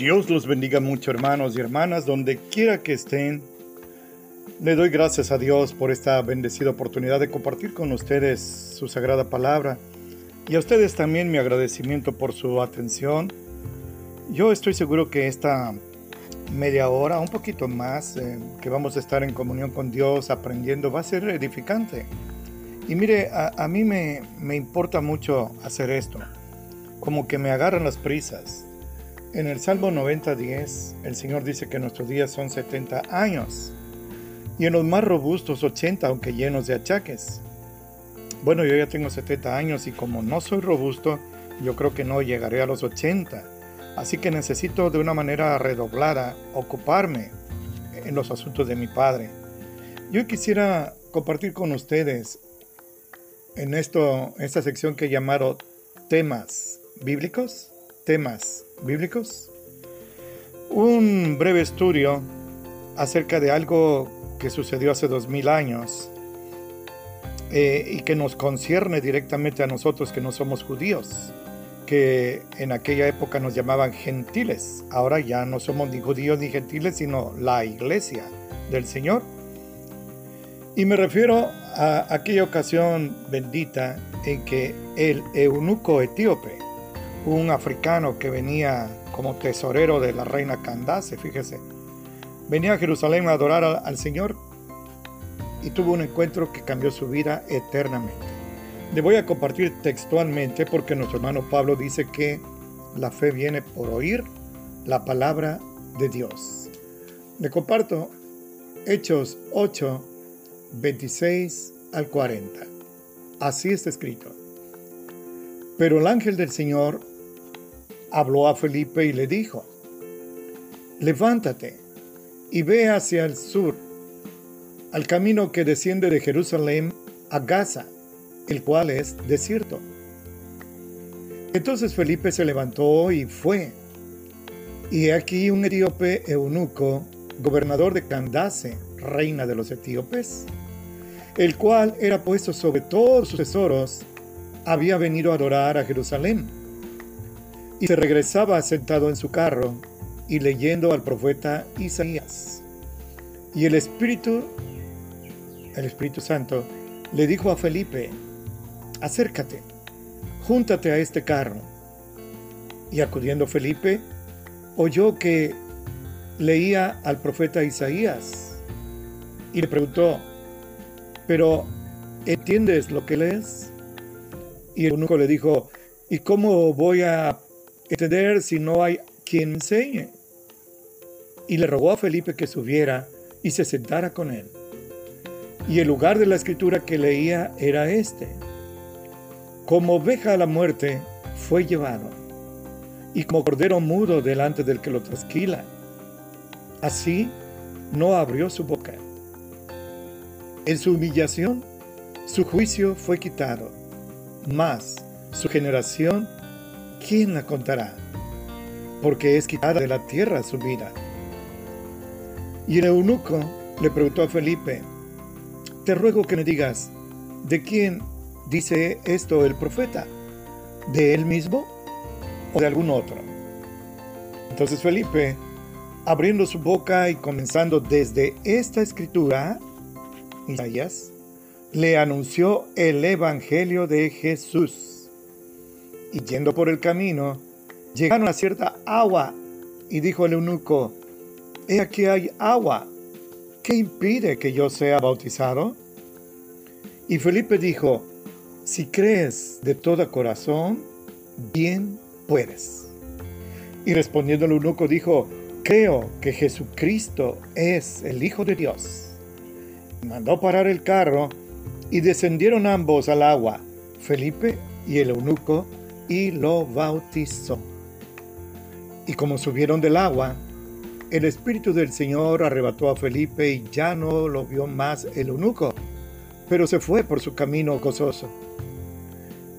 Dios los bendiga mucho hermanos y hermanas, donde quiera que estén. Le doy gracias a Dios por esta bendecida oportunidad de compartir con ustedes su sagrada palabra y a ustedes también mi agradecimiento por su atención. Yo estoy seguro que esta media hora, un poquito más, eh, que vamos a estar en comunión con Dios aprendiendo, va a ser edificante. Y mire, a, a mí me, me importa mucho hacer esto, como que me agarran las prisas en el Salmo 90.10, el Señor dice que nuestros días son 70 años y en los más robustos 80, aunque llenos de achaques. Bueno, yo ya tengo 70 años y como no soy robusto, yo creo que no llegaré a los 80. Así que necesito de una manera redoblada ocuparme en los asuntos de mi Padre. Yo quisiera compartir con ustedes en esto, esta sección que he llamado temas bíblicos temas bíblicos. Un breve estudio acerca de algo que sucedió hace dos mil años eh, y que nos concierne directamente a nosotros que no somos judíos, que en aquella época nos llamaban gentiles. Ahora ya no somos ni judíos ni gentiles, sino la iglesia del Señor. Y me refiero a aquella ocasión bendita en que el eunuco etíope, un africano que venía como tesorero de la reina Candace, fíjese. Venía a Jerusalén a adorar al, Señor y tuvo un encuentro que cambió su vida eternamente. Le voy a compartir textualmente porque nuestro hermano Pablo dice que la fe viene por oír la palabra de Dios. Le comparto Hechos 8, 26 al 40. Así está escrito. Pero el ángel del Señor habló a Felipe y le dijo, levántate y ve hacia el sur, al camino que desciende de Jerusalén a Gaza, el cual es desierto. Entonces Felipe se levantó y fue. Y aquí un etíope eunuco, gobernador de Candace, reina de los etíopes, el cual era puesto sobre todos sus tesoros, había venido a adorar a Jerusalén y se regresaba sentado en su carro y leyendo al profeta Isaías. Y el Espíritu, el Espíritu Santo, le dijo a Felipe, acércate, júntate a este carro. Y acudiendo Felipe, oyó que leía al profeta Isaías y le preguntó, pero ¿entiendes lo que lees? Y el eunuco le dijo, ¿y cómo voy a entender si no hay quien enseñe. Y le rogó a Felipe que subiera y se sentara con él. Y el lugar de la escritura que leía era este. Como oveja a la muerte fue llevado, y como cordero mudo delante del que lo trasquila. Así no abrió su boca. En su humillación, su juicio fue quitado, mas su generación ¿quién la contará? Porque es quitada de la tierra su vida. Y el eunuco le preguntó a Felipe, te ruego que me digas, ¿de quién dice esto el profeta? ¿De él mismo o de algún otro? Entonces Felipe, abriendo su boca y comenzando desde esta escritura, Isaías, le anunció el Evangelio de Jesús y yendo por el camino, llegaron a cierta agua y dijo el eunuco, He aquí hay agua, ¿qué impide que yo sea bautizado? Y Felipe dijo, Si crees de todo corazón, bien puedes. Y respondiendo el eunuco dijo, Creo que Jesucristo es el Hijo de Dios. mandó parar el carro y descendieron ambos al agua, Felipe y el eunuco, y lo bautizó. Y como subieron del agua, el Espíritu del Señor arrebató a Felipe y ya no lo vio más el eunuco, pero se fue por su camino gozoso.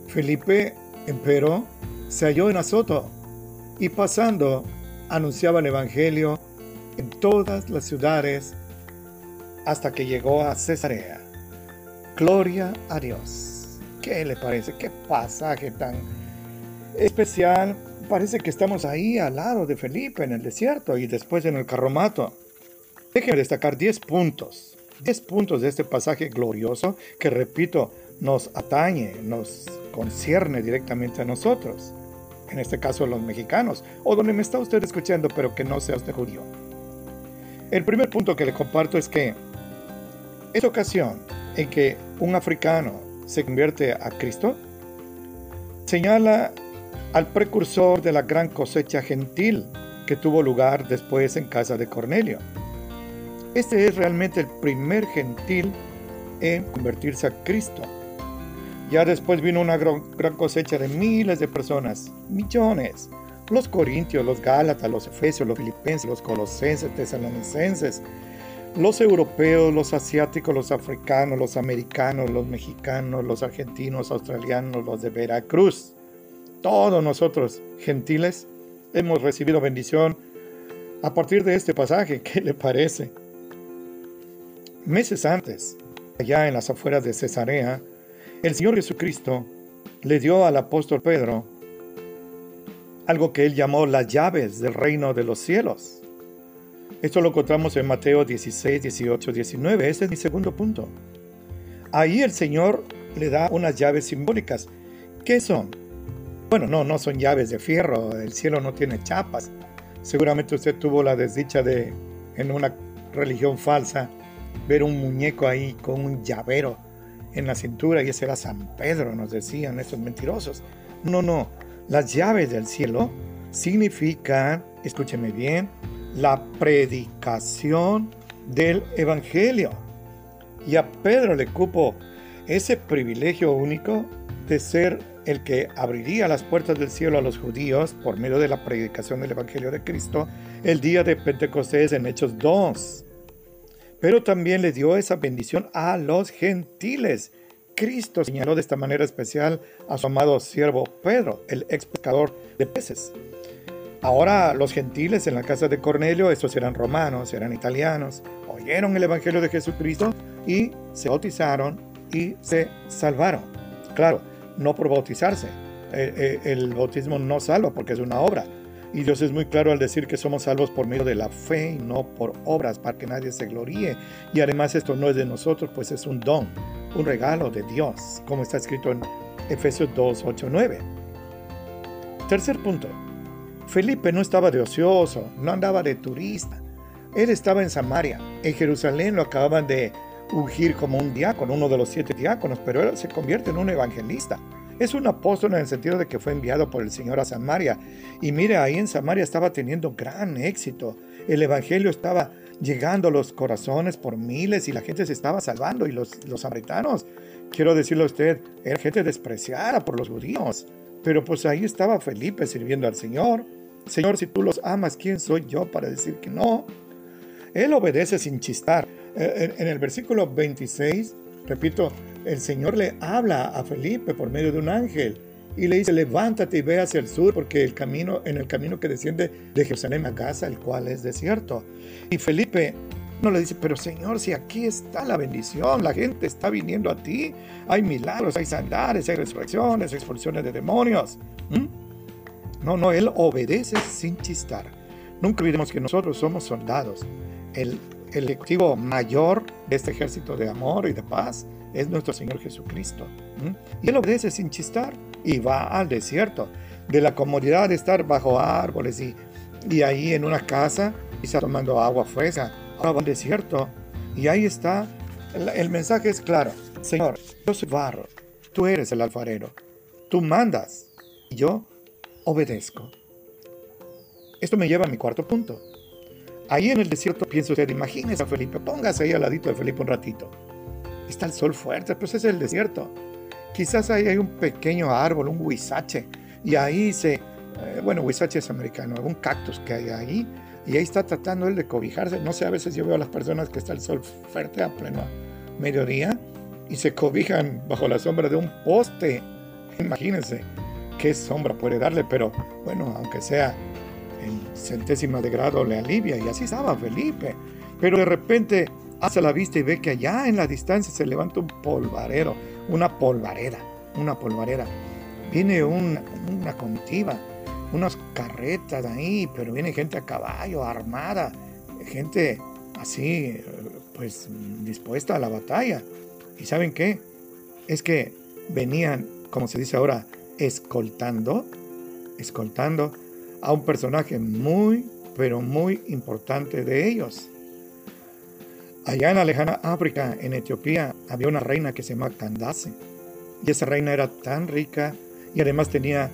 Felipe, empero, se halló en Azoto y pasando anunciaba el Evangelio en todas las ciudades hasta que llegó a Cesarea. Gloria a Dios. ¿Qué le parece? ¿Qué pasaje tan especial parece que estamos ahí al lado de Felipe en el desierto y después en el carromato. Déjenme destacar 10 puntos, 10 puntos de este pasaje glorioso que, repito, nos atañe, nos concierne directamente a nosotros. En este caso, los mexicanos, o donde me está usted escuchando, pero que no sea usted judío. El primer punto que le comparto es que esta ocasión en que un africano se convierte a Cristo señala al precursor de la gran cosecha gentil que tuvo lugar después en casa de Cornelio. Este es realmente el primer gentil en convertirse a Cristo. Ya después vino una gran, cosecha de miles de personas, millones. Los corintios, los gálatas, los efesios, los filipenses, los colosenses, tesalonicenses, los europeos, los asiáticos, los africanos, los americanos, los mexicanos, los argentinos, australianos, los de Veracruz todos nosotros, gentiles, hemos recibido bendición a partir de este pasaje. ¿Qué le parece? Meses antes, allá en las afueras de Cesarea, el Señor Jesucristo le dio al apóstol Pedro algo que él llamó las llaves del reino de los cielos. Esto lo encontramos en Mateo 16, 18, 19. Ese es mi segundo punto. Ahí el Señor le da unas llaves simbólicas. ¿Qué son? Bueno, no, no son llaves de fierro, el cielo no tiene chapas. Seguramente usted tuvo la desdicha de, en una religión falsa, ver un muñeco ahí con un llavero en la cintura y ese era San Pedro, nos decían estos mentirosos. No, no, las llaves del cielo significan, escúcheme bien, la predicación del Evangelio. Y a Pedro le cupo ese privilegio único de ser el que abriría las puertas del cielo a los judíos por medio de la predicación del Evangelio de Cristo el día de Pentecostés en Hechos 2. Pero también le dio esa bendición a los gentiles. Cristo señaló de esta manera especial a su amado siervo Pedro, el ex pescador de peces. Ahora los gentiles en la casa de Cornelio, estos eran romanos, eran italianos, oyeron el Evangelio de Jesucristo y se bautizaron y se salvaron. Claro, no por bautizarse. Eh, eh, el bautismo no salva porque es una obra. Y Dios es muy claro al decir que somos salvos por medio de la fe y no por obras para que nadie se gloríe. Y además esto no es de nosotros, pues es un don, un regalo de Dios, como está escrito en Efesios 2, 8, 9. Tercer punto. Felipe no estaba de ocioso, no andaba de turista. Él estaba en Samaria. En Jerusalén lo acababan de ungir como un diácono, uno de los siete diáconos, pero él se convierte en un evangelista. Es un apóstol en el sentido de que fue enviado por el Señor a Samaria. Y mire, ahí en Samaria estaba teniendo gran éxito. El Evangelio estaba llegando a los corazones por miles y la gente se estaba salvando. Y los, los samaritanos, quiero decirle a usted, era gente despreciada por los judíos. Pero pues ahí estaba Felipe sirviendo al Señor. Señor, si tú los amas, ¿quién soy yo para decir que no? Él obedece sin chistar. Eh, en el versículo 26, repito, el Señor le habla a Felipe por medio de un ángel y le dice, levántate y ve hacia el sur porque el camino, en el camino que desciende de Jerusalén a Gaza, el cual es desierto. Y Felipe no le dice, pero Señor, si aquí está la bendición, la gente está viniendo a ti, hay milagros, hay sanidades, hay resurrecciones, expulsiones de demonios. ¿Mm? No, no, él obedece sin chistar. Nunca olvidemos que nosotros somos soldados. El el ejecutivo mayor de este ejército de amor y de paz es nuestro Señor Jesucristo. Y Él obedece sin chistar y va al desierto, de la comodidad de estar bajo árboles y, y ahí en una casa y está tomando agua fresca. Ahora va al desierto y ahí está. El, el mensaje es claro. Señor, yo soy barro, tú eres el alfarero, tú mandas y yo obedezco. Esto me lleva a mi cuarto punto. Ahí en el desierto piensa usted, imagínese a Felipe, póngase ahí al ladito de Felipe un ratito. Está el sol fuerte, pues es el desierto. Quizás ahí hay un pequeño árbol, un huizache, y ahí se, eh, bueno, huizache es americano, algún cactus que hay ahí, y ahí está tratando él de cobijarse. No sé, a veces yo veo a las personas que está el sol fuerte a pleno mediodía y se cobijan bajo la sombra de un poste. Imagínense qué sombra puede darle, pero bueno, aunque sea en centésima de grado le alivia y así estaba Felipe. Pero de repente hace la vista y ve que allá en la distancia se levanta un polvarero, una polvareda, una polvareda. Viene una comitiva unas carretas ahí, pero viene gente a caballo, armada, gente así, pues dispuesta a la batalla. ¿Y saben qué? Es que venían, como se dice ahora, escoltando, escoltando a un personaje muy, pero muy importante de ellos. Allá en la lejana África, en Etiopía, había una reina que se llamaba Candace. Y esa reina era tan rica y además tenía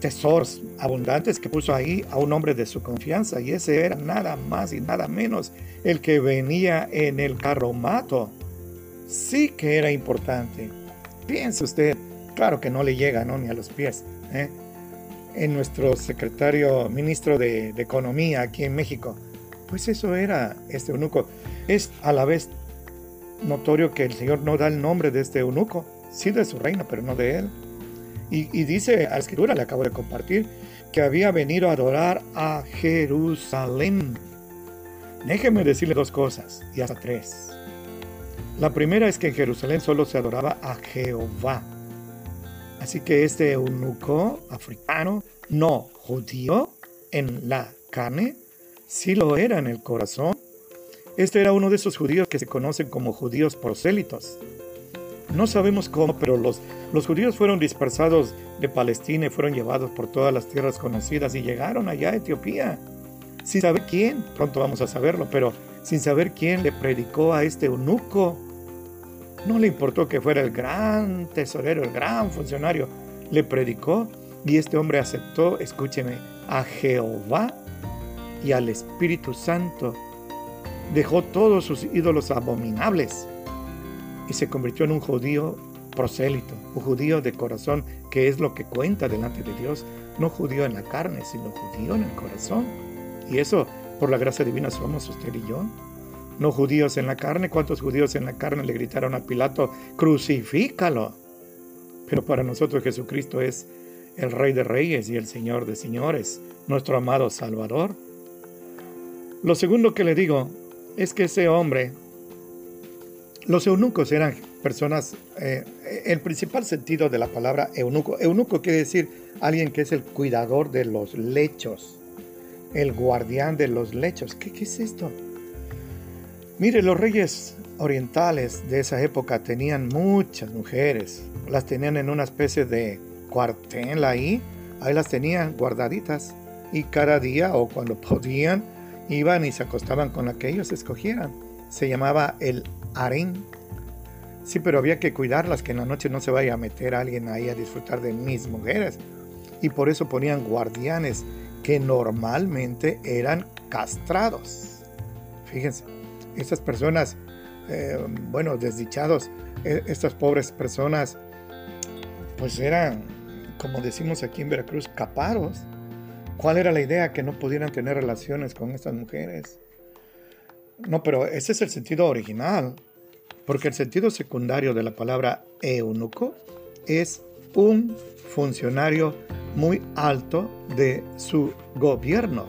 tesoros abundantes que puso ahí a un hombre de su confianza. Y ese era nada más y nada menos el que venía en el carromato. Sí que era importante. Piense usted, claro que no le llega ¿no? ni a los pies. ¿eh? En nuestro secretario ministro de, Economía aquí en México, pues eso era este eunuco. Es a la vez notorio que el Señor no da el nombre de este eunuco, sí de su reina, pero no de él. Y, dice a la escritura, le acabo de compartir, que había venido a adorar a Jerusalén. Déjeme decirle dos cosas, y hasta tres. La primera es que en Jerusalén solo se adoraba a Jehová. Así que este eunuco africano, no judío en la carne, sí lo era en el corazón. Este era uno de esos judíos que se conocen como judíos prosélitos. No sabemos cómo, pero los, los judíos fueron dispersados de Palestina y fueron llevados por todas las tierras conocidas y llegaron allá a Etiopía. Sin saber quién, pronto vamos a saberlo, pero sin saber quién le predicó a este eunuco. No le importó que fuera el gran tesorero, el gran funcionario. Le predicó y este hombre aceptó, escúcheme, a Jehová y al Espíritu Santo. Dejó todos sus ídolos abominables y se convirtió en un judío prosélito, un judío de corazón, que es lo que cuenta delante de Dios, no judío en la carne, sino judío en el corazón. Y eso, por la gracia divina, somos usted y yo. No judíos en la carne, ¿cuántos judíos en la carne le gritaron a Pilato, crucifícalo? Pero para nosotros Jesucristo es el Rey de Reyes y el Señor de Señores, nuestro amado Salvador. Lo segundo que le digo es que ese hombre los eunucos eran personas, eh, el principal sentido de la palabra eunuco, eunuco quiere decir alguien que es el cuidador de los lechos, el guardián de los lechos. ¿Qué, qué es esto? Mire, los reyes orientales de esa época tenían muchas mujeres, las tenían en una especie de cuartel ahí, ahí las tenían guardaditas y cada día o cuando podían iban y se acostaban con la que ellos escogieran. Se llamaba el harén. Sí, pero había que cuidarlas, que en la noche no se vaya a meter alguien ahí a disfrutar de mis mujeres. Y por eso ponían guardianes que normalmente eran castrados. Fíjense, estas personas, eh, bueno, desdichados, e, estas pobres personas, pues eran, como decimos aquí en Veracruz, caparos. ¿Cuál era la idea? Que no pudieran tener relaciones con estas mujeres. No, pero ese es el sentido original, porque el sentido secundario de la palabra eunuco es un funcionario muy alto de su gobierno,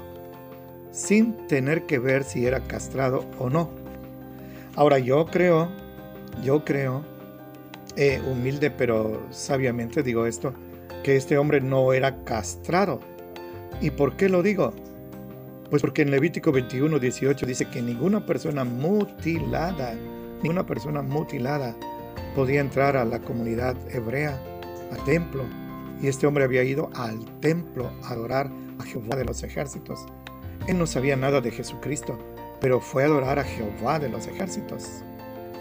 sin tener que ver si era castrado o no. Ahora yo creo, yo creo, eh, humilde pero sabiamente digo esto, que este hombre no era castrado. ¿Y por qué lo digo? Pues porque en Levítico 21, 18 dice que ninguna persona mutilada, ninguna persona mutilada podía entrar a la comunidad hebrea, al templo. Y este hombre había ido al templo a adorar a Jehová de los ejércitos. Él no sabía nada de Jesucristo, pero fue a adorar a Jehová de los ejércitos.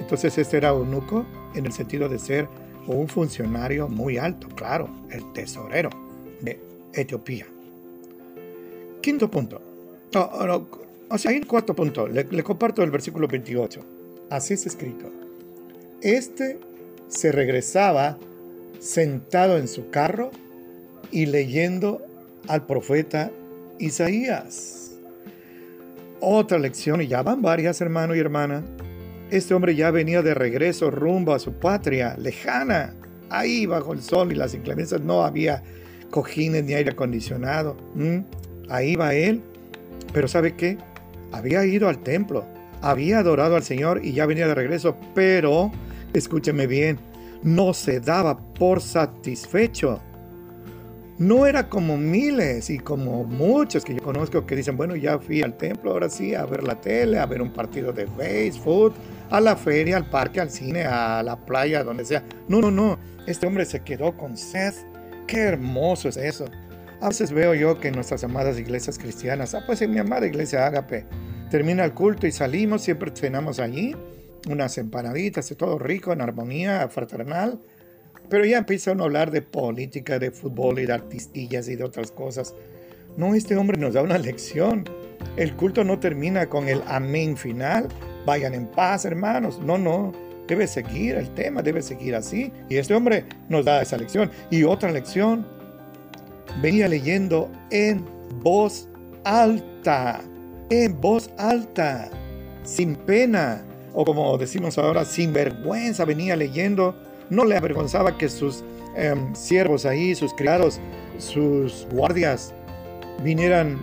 Entonces este era eunuco en el sentido de ser un funcionario muy alto, claro, el tesorero de Etiopía. Quinto punto. No, o sea, hay un cuarto punto. Le, le comparto el versículo 28. Así es escrito. Este se regresaba sentado en su carro y leyendo al profeta Isaías. Otra lección, y ya van varias, hermano y hermana. Este hombre ya venía de regreso rumbo a su patria lejana. Ahí bajo el sol y las inclemencias no había cojines ni aire acondicionado. Ahí va él pero ¿sabe qué? Había ido al templo, había adorado al Señor y ya venía de regreso, pero, escúcheme bien, no se daba por satisfecho. No era como miles y como muchos que yo conozco que dicen, bueno, ya fui al templo, ahora sí, a ver la tele, a ver un partido de Facebook, a la feria, al parque, al cine, a la playa, donde sea. No, no, no. Este hombre se quedó con sed. Qué hermoso es eso. A veces veo yo que nuestras amadas iglesias cristianas, ah, pues en mi amada iglesia Ágape, termina el culto y salimos, siempre cenamos allí, unas empanaditas, todo rico, en armonía fraternal pero ya empieza a hablar de política, de fútbol y de artistillas y de otras cosas. No, este hombre nos da una lección. El culto no termina con el amén final. Vayan en paz, hermanos. No, no. Debe seguir el tema, debe seguir así. Y este hombre nos da esa lección. Y otra lección. Venía leyendo en voz alta. En voz alta. Sin pena. O como decimos ahora, sin vergüenza. Venía leyendo no le avergonzaba que sus em, siervos ahí, sus criados, sus guardias vinieran,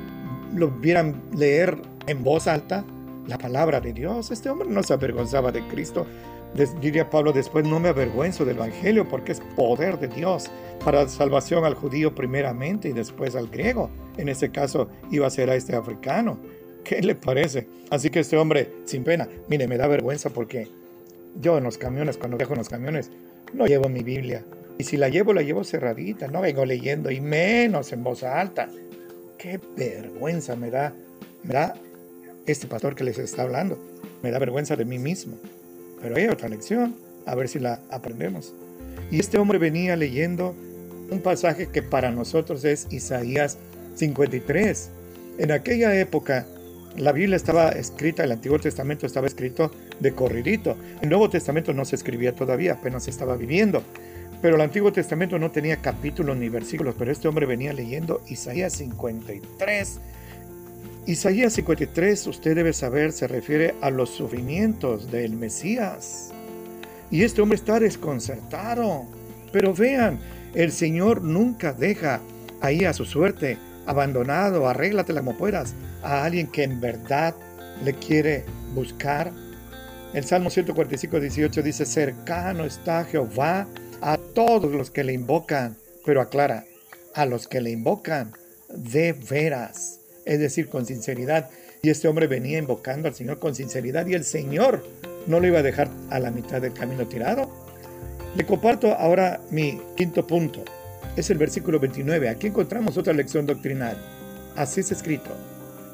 lo vieran leer en voz alta la palabra de Dios. Este hombre no se avergonzaba de Cristo. diría Pablo después, no me avergüenzo del Evangelio porque es poder de Dios para salvación al judío primeramente y después al griego. En este caso iba a ser a este africano. ¿Qué le parece? Así que este hombre, sin pena, mire, me da vergüenza porque yo en los camiones, cuando viajo en los camiones, no llevo mi Biblia. Y si la llevo, la llevo cerradita, no vengo leyendo y menos en voz alta. Qué vergüenza me da, me da este pastor que les está hablando. Me da vergüenza de mí mismo. Pero hay otra lección, a ver si la aprendemos. Y este hombre venía leyendo un pasaje que para nosotros es Isaías 53. En aquella época la Biblia estaba escrita, el Antiguo Testamento estaba escrito de corridito. El Nuevo Testamento no se escribía todavía, apenas estaba viviendo. Pero el Antiguo Testamento no tenía capítulos ni versículos, pero este hombre venía leyendo Isaías 53. Isaías 53, usted debe saber, se refiere a los sufrimientos del Mesías. Y este hombre está desconcertado. Pero vean, el Señor nunca deja ahí a su suerte, abandonado, arréglatela como puedas a alguien que en verdad le quiere buscar. El Salmo 145, 18 dice, cercano está Jehová a todos los que le invocan, pero aclara, a los que le invocan de veras, es decir, con sinceridad. Y este hombre venía invocando al Señor con sinceridad y el Señor no lo iba a dejar a la mitad del camino tirado. Le comparto ahora mi quinto punto. Es el versículo 29. Aquí encontramos otra lección doctrinal. Así es escrito.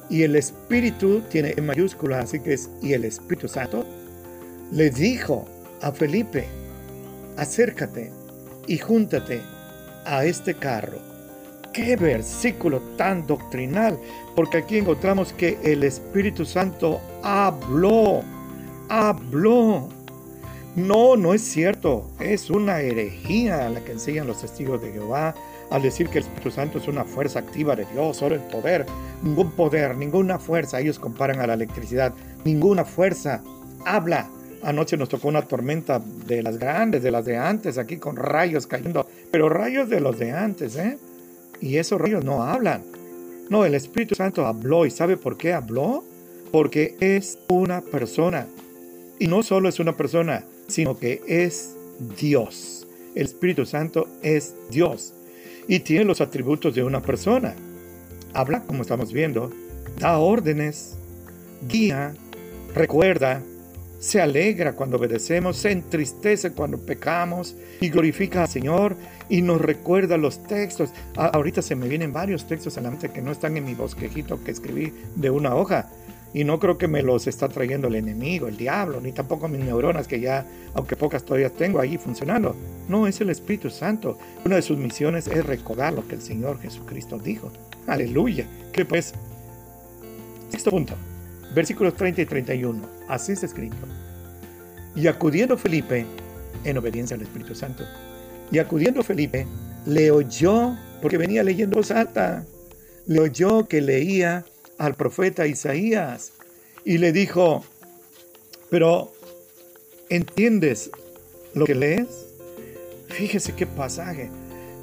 Y el Espíritu tiene en mayúscula, así que es, y el Espíritu Santo le dijo a Felipe, acércate y júntate a este carro. Qué versículo tan doctrinal, porque aquí encontramos que el Espíritu Santo habló, habló. No, no es cierto, es una herejía la que enseñan los testigos de Jehová al decir que el Espíritu Santo es una fuerza activa de Dios, solo el poder, ningún poder, ninguna fuerza, ellos comparan a la electricidad, ninguna fuerza habla. Anoche nos tocó una tormenta de las grandes, de las de antes, aquí con rayos cayendo, pero rayos de los de antes, ¿eh? Y esos rayos no hablan. No, el Espíritu Santo habló y ¿sabe por qué habló? Porque es una persona. Y no solo es una persona, sino que es Dios. El Espíritu Santo es Dios y tiene los atributos de una persona. Habla, como estamos viendo, da órdenes, guía, recuerda, se alegra cuando obedecemos, se entristece cuando pecamos y glorifica al Señor y nos recuerda los textos. ahorita se me vienen varios textos a la mente que no están en mi bosquejito que escribí de una hoja, y no creo que me los está trayendo el enemigo, el diablo, ni tampoco mis neuronas que ya, aunque pocas todavía tengo ahí funcionando. No, es el Espíritu Santo. Una de sus misiones es recordar lo que el Señor Jesucristo dijo. Aleluya. ¿Qué pues? Sexto punto. Versículos 30 y 31. Así está escrito. Y acudiendo Felipe, en obediencia al Espíritu Santo, y acudiendo Felipe, le oyó, porque venía leyendo voz alta, le oyó que leía al profeta Isaías y le dijo, pero ¿entiendes lo que lees? Fíjese qué pasaje.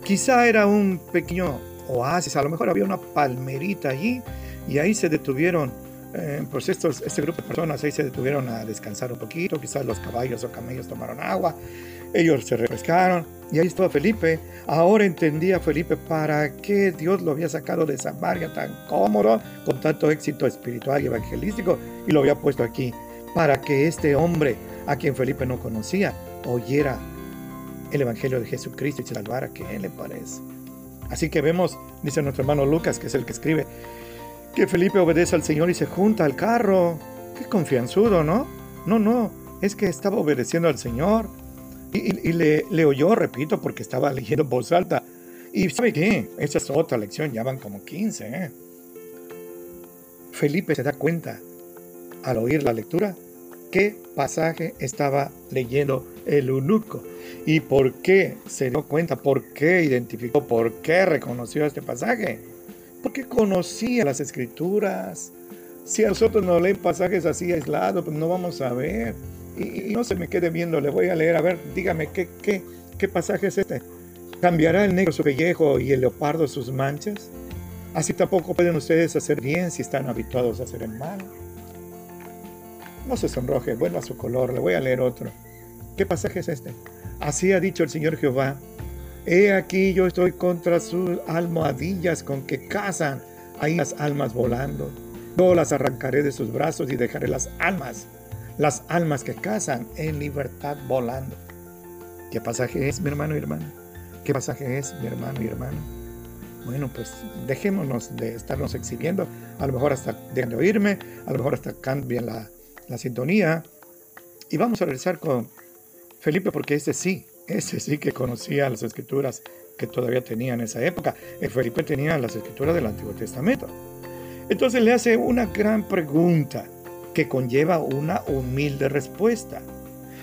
Quizá era un pequeño oasis, a lo mejor había una palmerita allí y ahí se detuvieron eh, pues estos, este grupo de personas ahí se detuvieron a descansar un poquito, quizás los caballos o camellos tomaron agua, ellos se refrescaron y ahí estaba Felipe. Ahora entendía Felipe para qué Dios lo había sacado de Samaria tan cómodo, con tanto éxito espiritual y evangelístico, y lo había puesto aquí, para que este hombre, a quien Felipe no conocía, oyera el Evangelio de Jesucristo y se salvara. ¿Qué le parece? Así que vemos, dice nuestro hermano Lucas, que es el que escribe, que Felipe obedece al Señor y se junta al carro. Qué confianzudo, ¿no? No, no, es que estaba obedeciendo al Señor. Y, le, le, oyó, repito, porque estaba leyendo en voz alta. Y ¿sabe qué? Esa es otra lección, ya van como 15. ¿eh? Felipe se da cuenta, al oír la lectura, qué pasaje estaba leyendo el eunuco. ¿Y por qué se dio cuenta? ¿Por qué identificó? ¿Por qué reconoció este pasaje? Porque conocía las escrituras. Si nosotros nos leen pasajes así aislados, pues no vamos a ver. Y, no se me quede viendo, le voy a leer. A ver, dígame, ¿qué, qué, qué pasaje es este? ¿Cambiará el negro su pellejo y el leopardo sus manchas? Así tampoco pueden ustedes hacer bien si están habituados a hacer el mal. No se sonroje, vuelva a su color, le voy a leer otro. ¿Qué pasaje es este? Así ha dicho el Señor Jehová, He aquí yo estoy contra sus almohadillas con que cazan ahí las almas volando. Yo las arrancaré de sus brazos y dejaré las almas, las almas que cazan en libertad volando. ¿Qué pasaje es, mi hermano y hermana? ¿Qué pasaje es, mi hermano y hermana? Bueno, pues dejémonos de estarnos exhibiendo. A lo mejor hasta dejen de oírme, a lo mejor hasta cambian la, la sintonía. Y vamos a regresar con Felipe porque este sí ese sí que conocía las escrituras que todavía tenía en esa época. El Felipe tenía las escrituras del Antiguo Testamento. Entonces le hace una gran pregunta que conlleva una humilde respuesta.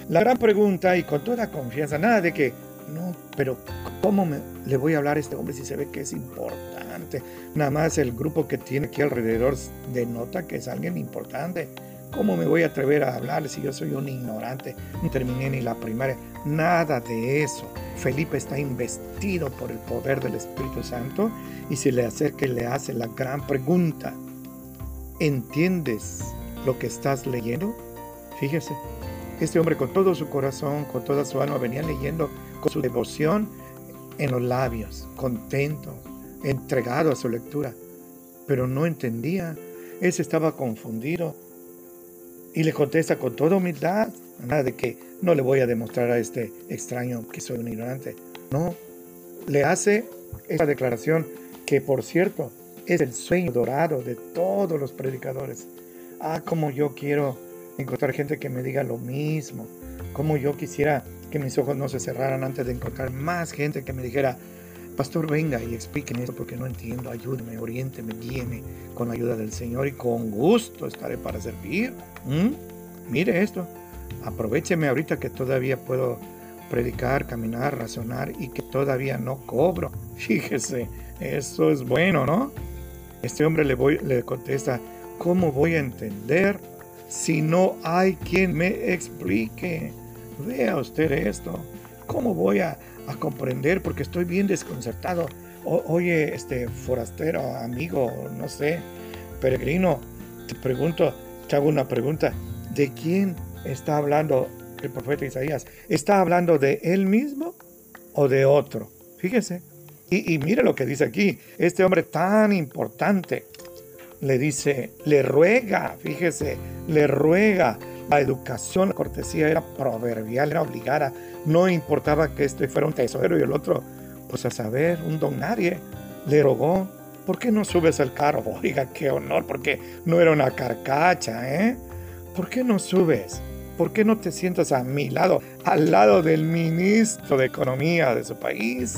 La gran pregunta y con toda confianza, nada de que, no, pero ¿cómo me, le voy a hablar a este hombre si se ve que es importante? Nada más el grupo que tiene aquí alrededor denota que es alguien importante. ¿Cómo me voy a atrever a hablar si yo soy un ignorante? No terminé ni la primaria. Nada de eso. Felipe está investido por el poder del Espíritu Santo y se le acerca y le hace la gran pregunta. ¿Entiendes lo que estás leyendo? Fíjese, este hombre con todo su corazón, con toda su alma, venía leyendo con su devoción en los labios, contento, entregado a su lectura, pero no entendía. Él estaba confundido y le contesta con toda humildad, nada de que no le voy a demostrar a este extraño que soy un ignorante. No, le hace esta declaración que por cierto es el sueño dorado de todos los predicadores. Ah, como yo quiero encontrar gente que me diga lo mismo. Como yo quisiera que mis ojos no se cerraran antes de encontrar más gente que me dijera, Pastor, venga y explíqueme esto porque no entiendo. Ayúdeme, oriénteme, guíeme con la ayuda del Señor y con gusto estaré para servir. ¿Mm? Mire esto. Aprovecheme ahorita que todavía puedo predicar, caminar, razonar y que todavía no cobro. Fíjese, eso es bueno, ¿no? Este hombre le, voy, le contesta, ¿cómo voy a entender si no hay quien me explique? Vea usted esto. ¿Cómo voy a comprender porque estoy bien desconcertado. oye, este forastero, amigo, no sé, peregrino, te pregunto, te hago una pregunta. ¿De quién está hablando el profeta Isaías? ¿Está hablando de él mismo o de otro? Fíjese. Y, y mire lo que dice aquí. Este hombre tan importante le dice, le ruega, fíjese, le ruega la educación, la cortesía era proverbial, era obligada. No importaba que este fuera un tesorero y el otro, pues a saber, un don nadie. Le rogó, ¿por qué no subes al carro? Oiga, qué honor, porque no era una carcacha, ¿eh? ¿Por qué no subes? ¿Por qué no te sientas a mi lado, al lado del ministro de Economía de su país?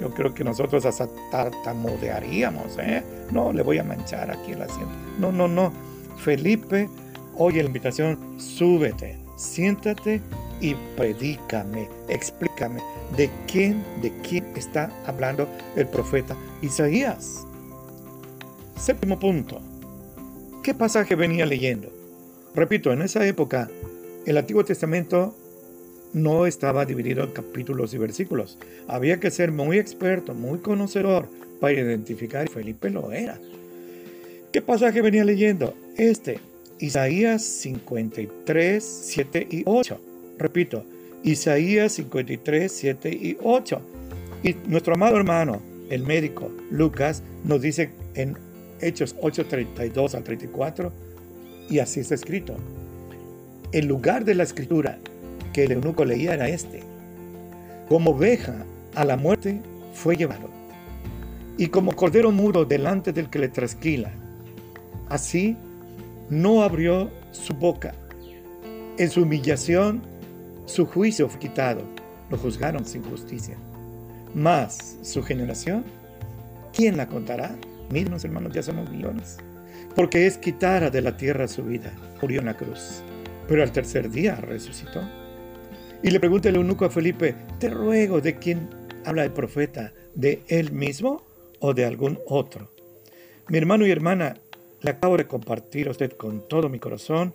Yo creo que nosotros hasta tartamudearíamos, ¿eh? No, le voy a manchar aquí el asiento. No, no, no. Felipe Oye la invitación, súbete, siéntate y predícame, explícame de quién, de quién está hablando el profeta Isaías. Séptimo punto. ¿Qué pasaje venía leyendo? Repito, en esa época el Antiguo Testamento no estaba dividido en capítulos y versículos. Había que ser muy experto, muy conocedor para identificar. Felipe lo era. ¿Qué pasaje venía leyendo? Este, Isaías 53, 7 y 8. Repito, Isaías 53, 7 y 8. Y nuestro amado hermano, el médico Lucas, nos dice en Hechos 8, 32 al 34, y así está escrito. El lugar de la escritura que el eunuco leía era este. Como oveja a la muerte fue llevado, y como cordero mudo delante del que le trasquila. Así no abrió su boca. En su humillación, su juicio fue quitado. Lo juzgaron sin justicia. Mas su generación, ¿quién la contará? Miren, hermanos, ya somos millones. Porque es quitada de la tierra su vida. Murió en la cruz. Pero al tercer día resucitó. Y le pregunta el eunuco a Felipe, te ruego, ¿de quién habla el profeta? ¿De él mismo o de algún otro? Mi hermano y hermana, le acabo de compartir a usted con todo mi corazón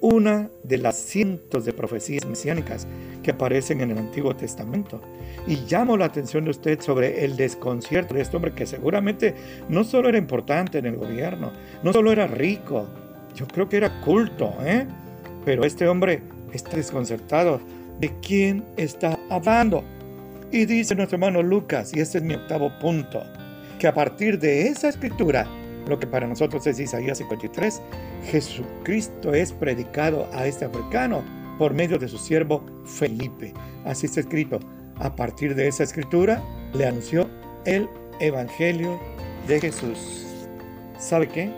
una de las cientos de profecías mesiánicas que aparecen en el Antiguo Testamento. Y llamo la atención de usted sobre el desconcierto de este hombre que seguramente no solo era importante en el gobierno, no solo era rico, yo creo que era culto, ¿eh? Pero este hombre está desconcertado de quién está hablando. Y dice nuestro hermano Lucas, y este es mi octavo punto, que a partir de esa escritura lo que para nosotros es Isaías 53, Jesucristo es predicado a este africano por medio de su siervo Felipe. Así está escrito. A partir de esa escritura le anunció el Evangelio de Jesús. ¿Sabe qué?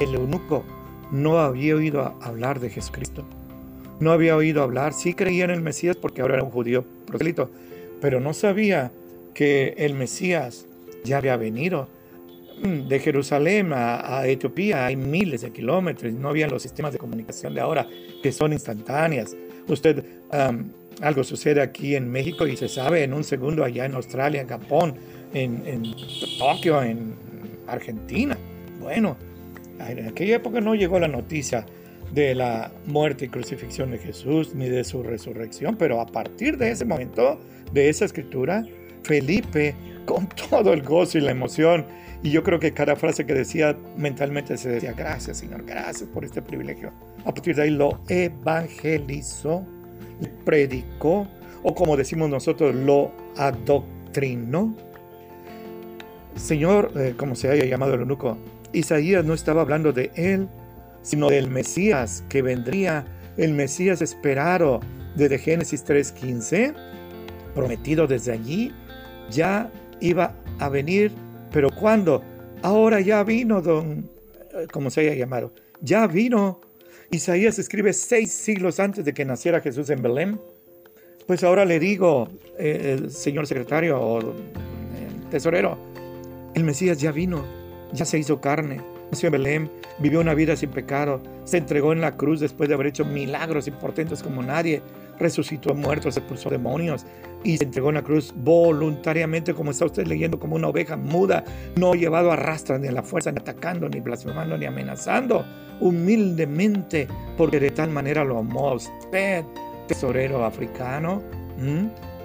El eunuco no había oído hablar de Jesucristo. No había oído hablar, sí creía en el Mesías porque ahora era un judío prosélito, pero no sabía que el Mesías ya había venido Mm, de Jerusalén a, Etiopía hay miles de kilómetros, no había los sistemas de comunicación de ahora que son instantáneas. Usted, algo sucede aquí en México y se sabe en un segundo allá en Australia, en Japón, en, en Tokio, en Argentina. Bueno, en aquella época no llegó la noticia de la muerte y crucifixión de Jesús ni de su resurrección, pero a partir de ese momento, de esa escritura, Felipe, con todo el gozo y la emoción, y yo creo que cada frase que decía mentalmente se decía, gracias Señor, gracias por este privilegio. A partir de ahí lo evangelizó, predicó, o como decimos nosotros, lo adoctrinó. Señor, eh, como se haya llamado el eunuco, Isaías no estaba hablando de él, sino del Mesías que vendría, el Mesías esperado desde Génesis 3.15, prometido desde allí, ya iba a venir pero cuando ahora ya vino don, eh, como se haya llamado, ya vino. Isaías escribe seis siglos antes de que naciera Jesús en Belén. Pues ahora le digo, eh, señor secretario o eh, tesorero, el Mesías ya vino, ya se hizo carne, nació en Belén, vivió una vida sin pecado, se entregó en la cruz después de haber hecho milagros importantes como nadie, resucitó a muertos, expulsó demonios y se entregó en la cruz voluntariamente, como está usted leyendo, como una oveja muda, no llevado a rastras ni a la fuerza, ni atacando, ni blasfemando, ni amenazando, humildemente, porque de tal manera lo amó a usted, tesorero africano,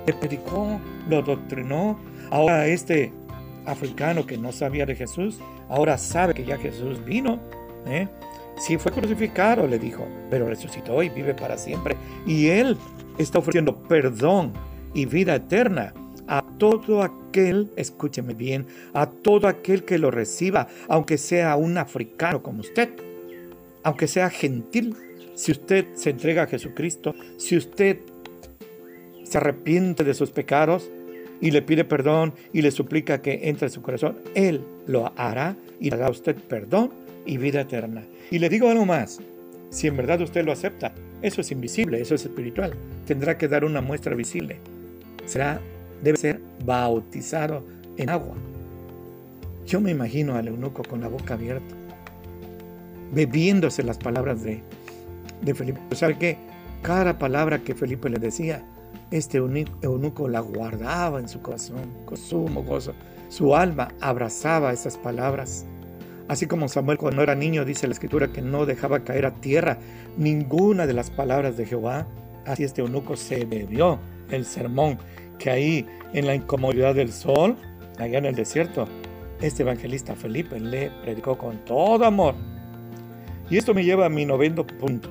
le predicó, lo doctrinó. Ahora este africano que no sabía de Jesús, ahora sabe que ya Jesús vino. ¿eh? Sí fue crucificado, le dijo, pero resucitó y vive para siempre. Y Él está ofreciendo perdón y vida eterna a todo aquel, escúcheme bien, a todo aquel que lo reciba, aunque sea un africano como usted, aunque sea gentil, si usted se entrega a Jesucristo, si usted se arrepiente de sus pecados y le pide perdón y le suplica que entre en su corazón, Él lo hará y le dará a usted perdón y vida eterna. Y le digo algo más, si en verdad usted lo acepta, eso es invisible, eso es espiritual, tendrá que dar una muestra visible. Será, debe ser bautizado en agua. Yo me imagino al eunuco con la boca abierta, bebiéndose las palabras de, de Felipe. ¿Sabe qué? Cada palabra que Felipe le decía, este eunuco la guardaba en su corazón, con sumo gozo. Su alma abrazaba esas palabras Así como Samuel cuando era niño dice la escritura que no dejaba caer a tierra ninguna de las palabras de Jehová, así este eunuco se bebió el sermón que ahí en la incomodidad del sol, allá en el desierto, este evangelista Felipe le predicó con todo amor. Y esto me lleva a mi noveno punto.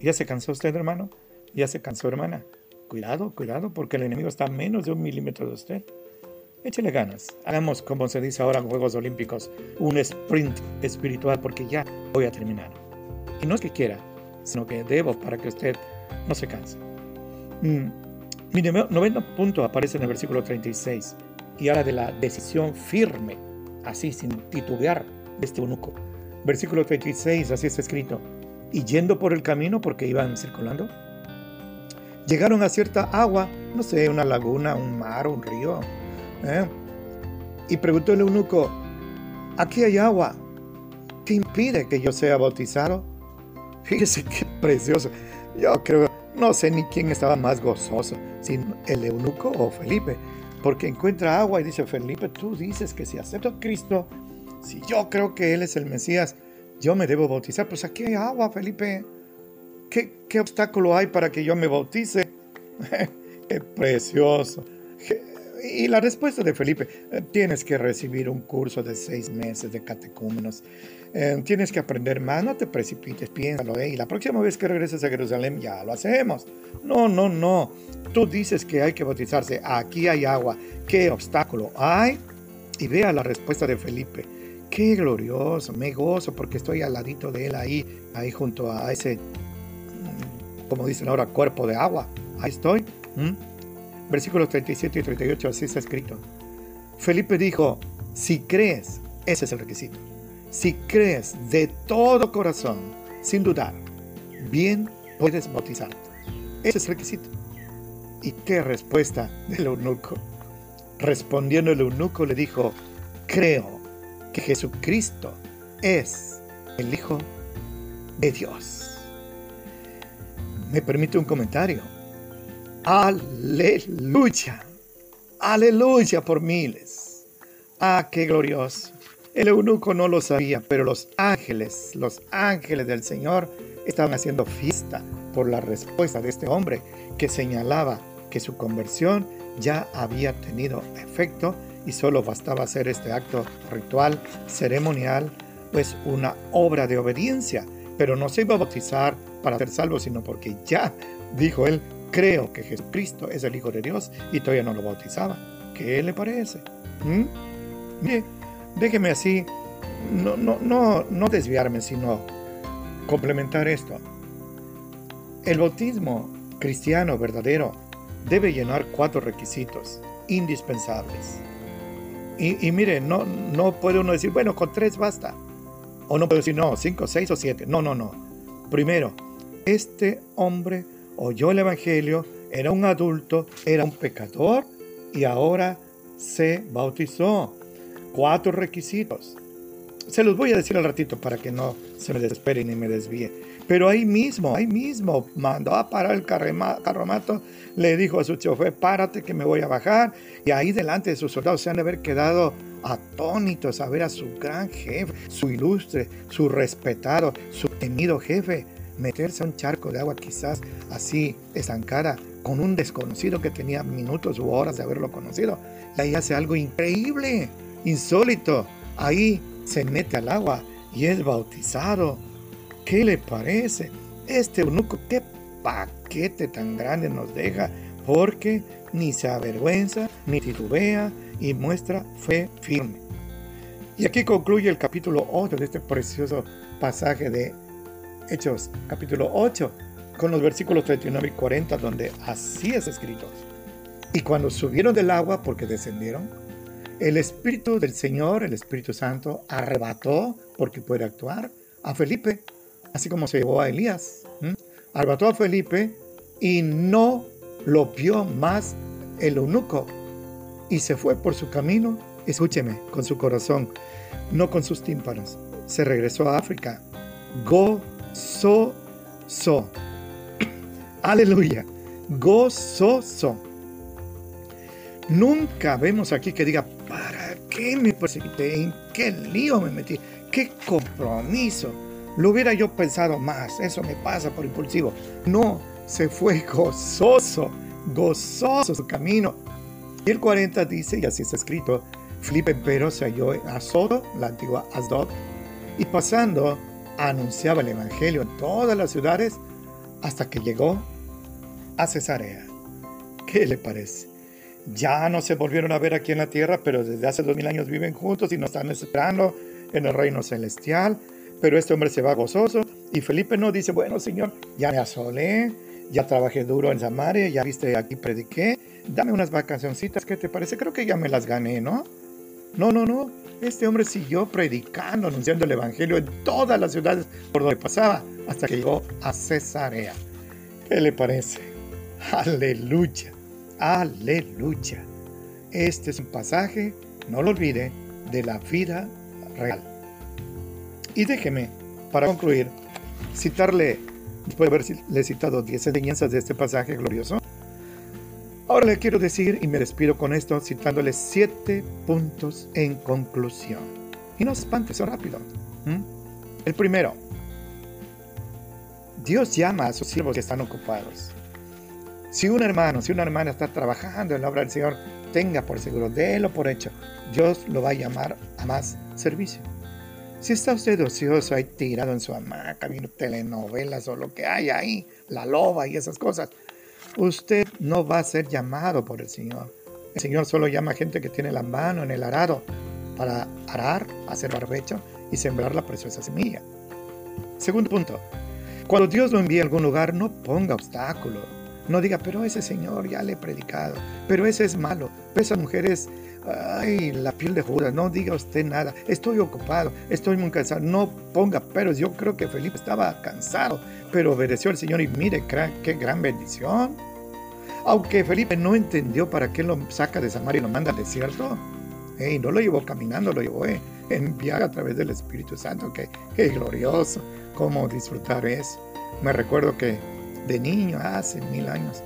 ¿Ya se cansó usted, hermano? ¿Ya se cansó, hermana? Cuidado, cuidado, porque el enemigo está a menos de un milímetro de usted. Échele ganas. Hagamos, como se dice ahora en Juegos Olímpicos, un sprint espiritual, porque ya voy a terminar. Y no es que quiera, sino que debo para que usted no se canse. Mm, mi noveno punto aparece en el versículo 36 y habla de la decisión firme, así sin titubear, de este eunuco. Versículo 36, así está escrito. Y yendo por el camino, porque iban circulando, llegaron a cierta agua, no sé, una laguna, un mar, un río. ¿Eh? Y preguntó el eunuco, aquí hay agua, ¿qué impide que yo sea bautizado? Fíjese qué precioso. Yo creo, no sé ni quién estaba más gozoso, si el eunuco o Felipe, porque encuentra agua y dice, Felipe, tú dices que si acepto a Cristo, si yo creo que Él es el Mesías, yo me debo bautizar. Pues aquí hay agua, Felipe. ¿Qué, qué obstáculo hay para que yo me bautice? qué precioso. Y la respuesta de Felipe, eh, tienes que recibir un curso de seis meses de catecúmenos, eh, tienes que aprender más, no te precipites, piénsalo, eh, y la próxima vez que regreses a Jerusalén ya lo hacemos. No, no, no, tú dices que hay que bautizarse, aquí hay agua, ¿qué obstáculo hay? Y vea la respuesta de Felipe, qué glorioso, me gozo porque estoy al ladito de él ahí, ahí junto a ese, mm, como dicen ahora, cuerpo de agua, ahí estoy. Versículos 37 y 38, así está escrito. Felipe dijo, si crees, ese es el requisito, si crees de todo corazón, sin dudar, bien puedes bautizarte. Ese es el requisito. ¿Y qué respuesta del eunuco? Respondiendo el eunuco le dijo, creo que Jesucristo es el Hijo de Dios. Me permite un comentario. Aleluya. Aleluya por miles. Ah, qué glorioso. El eunuco no lo sabía, pero los ángeles, los ángeles del Señor estaban haciendo fiesta por la respuesta de este hombre que señalaba que su conversión ya había tenido efecto y solo bastaba hacer este acto ritual, ceremonial, pues una obra de obediencia, pero no se iba a bautizar para ser salvo, sino porque ya, dijo él, creo que Jesucristo es el Hijo de Dios y todavía no lo bautizaba. ¿Qué le parece? ¿Mm? Mire, déjeme así, no, no, no, no desviarme, sino complementar esto. El bautismo cristiano verdadero debe llenar cuatro requisitos indispensables. Y, y, mire, no, no puede uno decir, bueno, con tres basta. O no puede decir, no, cinco, seis o siete. No, no, no. Primero, este hombre oyó el Evangelio, era un adulto, era un pecador y ahora se bautizó. Cuatro requisitos. Se los voy a decir al ratito para que no se me desespere ni me desvíe. Pero ahí mismo, ahí mismo, mandó a parar el carromato, le dijo a su chofer, párate que me voy a bajar. Y ahí delante de sus soldados se han de haber quedado atónitos a ver a su gran jefe, su ilustre, su respetado, su temido jefe meterse a un charco de agua quizás así estancada con un desconocido que tenía minutos u horas de haberlo conocido. Y ahí hace algo increíble, insólito. Ahí se mete al agua y es bautizado. ¿Qué le parece? Este eunuco, qué paquete tan grande nos deja, porque ni se avergüenza, ni titubea y muestra fe firme. Y aquí concluye el capítulo 8 de este precioso pasaje de Hechos capítulo 8, con los versículos 39 y 40, donde así es escrito. Y cuando subieron del agua, porque descendieron, el Espíritu del Señor, el Espíritu Santo, arrebató, porque puede actuar, a Felipe, así como se llevó a Elías. Arrebató a Felipe y no lo vio más el eunuco. Y se fue por su camino, escúcheme, con su corazón, no con sus tímpanos. Se regresó a África. Go gozoso. Aleluya. Gozoso. Nunca vemos aquí que diga, ¿para qué me precipité? ¿En qué lío me metí? ¿Qué compromiso? Lo hubiera yo pensado más. Eso me pasa por impulsivo. No, se fue gozoso, gozoso su camino. Y el 40 dice, y así está escrito, Felipe pero se halló en Azoto, la antigua Asdod, y pasando anunciaba el Evangelio en todas las ciudades hasta que llegó a Cesarea. ¿Qué le parece? Ya no se volvieron a ver aquí en la tierra, pero desde hace dos mil años viven juntos y nos están esperando en el reino celestial. Pero este hombre se va gozoso y Felipe no dice, bueno Señor, ya me asolé, ya trabajé duro en Samaria, ya viste aquí prediqué, dame unas vacacioncitas, ¿qué te parece? Creo que ya me las gané, ¿no? No, no, no. Este hombre siguió predicando, anunciando el Evangelio en todas las ciudades por donde pasaba, hasta que llegó a Cesarea. ¿Qué le parece? Aleluya, aleluya. Este es un pasaje, no lo olvide, de la vida real. Y déjeme, para concluir, citarle, después de haberle citado 10 enseñanzas de este pasaje glorioso, ahora le quiero decir, y me despido con esto, citándole siete puntos en conclusión. Y no se espante, eso rápido. El primero, Dios llama a sus siervos que están ocupados. Si un hermano, si una hermana está trabajando en la obra del Señor, tenga por seguro, délo por hecho, Dios lo va a llamar a más servicio. Si está usted ocioso ahí tirado en su hamaca, viendo telenovelas o lo que hay ahí, la loba y esas cosas, usted no va a ser llamado por el Señor. El Señor solo llama a gente que tiene la mano en el arado para arar, hacer barbecho y sembrar la preciosa semilla. Segundo punto, cuando Dios lo envía a algún lugar, no ponga obstáculo. No diga, pero ese señor ya le he predicado, pero ese es malo, pero esa mujer es ay, la piel de Judas, no diga usted nada, estoy ocupado, estoy muy cansado, no ponga peros, yo creo que Felipe estaba cansado, pero obedeció al Señor y mire qué gran bendición. Aunque Felipe no entendió para qué lo saca de Samaria y lo manda al desierto, no lo llevó caminando, lo llevó eh, en viaje a través del Espíritu Santo, que qué glorioso, cómo disfrutar eso. Me recuerdo que de niño, hace mil años,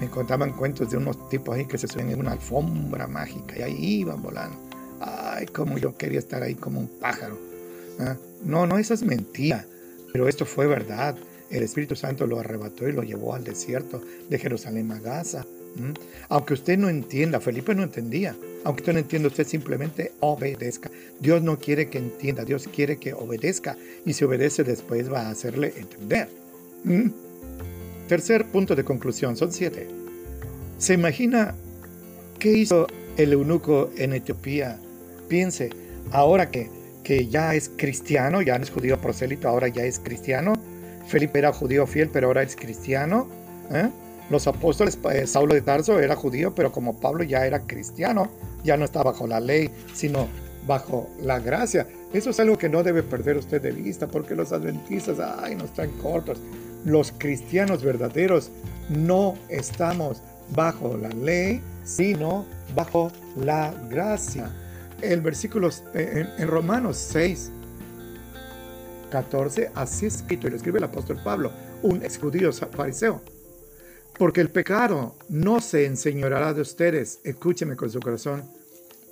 me contaban cuentos de unos tipos ahí que se suben en una alfombra mágica y ahí iban volando. Ay, como yo quería estar ahí como un pájaro. ¿ah? No, no, eso es mentira. Pero esto fue verdad. El Espíritu Santo lo arrebató y lo llevó al desierto de Jerusalén a Gaza. Aunque usted no entienda, Felipe no entendía. Aunque usted no entienda, usted simplemente obedezca. Dios no quiere que entienda, Dios quiere que obedezca. Y si obedece después va a hacerle entender. Tercer punto de conclusión, son siete. ¿Se imagina qué hizo el eunuco en Etiopía? Piense, ahora que, que ya es cristiano, ya no es judío prosélito, ahora ya es cristiano. Felipe era judío fiel, pero ahora es cristiano. ¿eh? Los apóstoles, eh, Saulo de Tarso era judío, pero como Pablo ya era cristiano, ya no está bajo la ley, sino bajo la gracia. Eso es algo que no debe perder usted de vista, porque los adventistas, ay, nos traen cortos los cristianos verdaderos no estamos bajo la ley, sino bajo la gracia. El versículo eh, en, Romanos 6, 14, así escrito, y lo escribe el apóstol Pablo, un ex fariseo. Porque el pecado no se enseñoreará de ustedes, escúcheme con su corazón,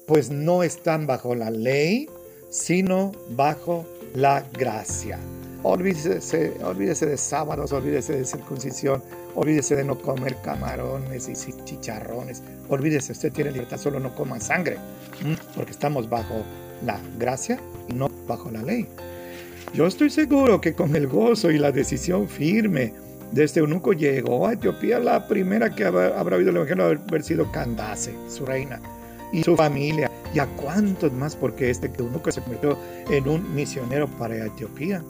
pues no están bajo la ley, sino bajo la gracia. Olvídese, olvídese de sábados, olvídese de circuncisión, olvídese de no comer camarones y chicharrones. Olvídese, usted tiene libertad, solo no coma sangre, porque estamos bajo la gracia y no bajo la ley. Yo estoy seguro que con el gozo y la decisión firme de este eunuco llegó a Etiopía la primera que habrá oído el Evangelio haber sido Candace, su reina, y su familia. ¿Y a cuántos más? Porque este eunuco se convirtió en un misionero para Etiopía.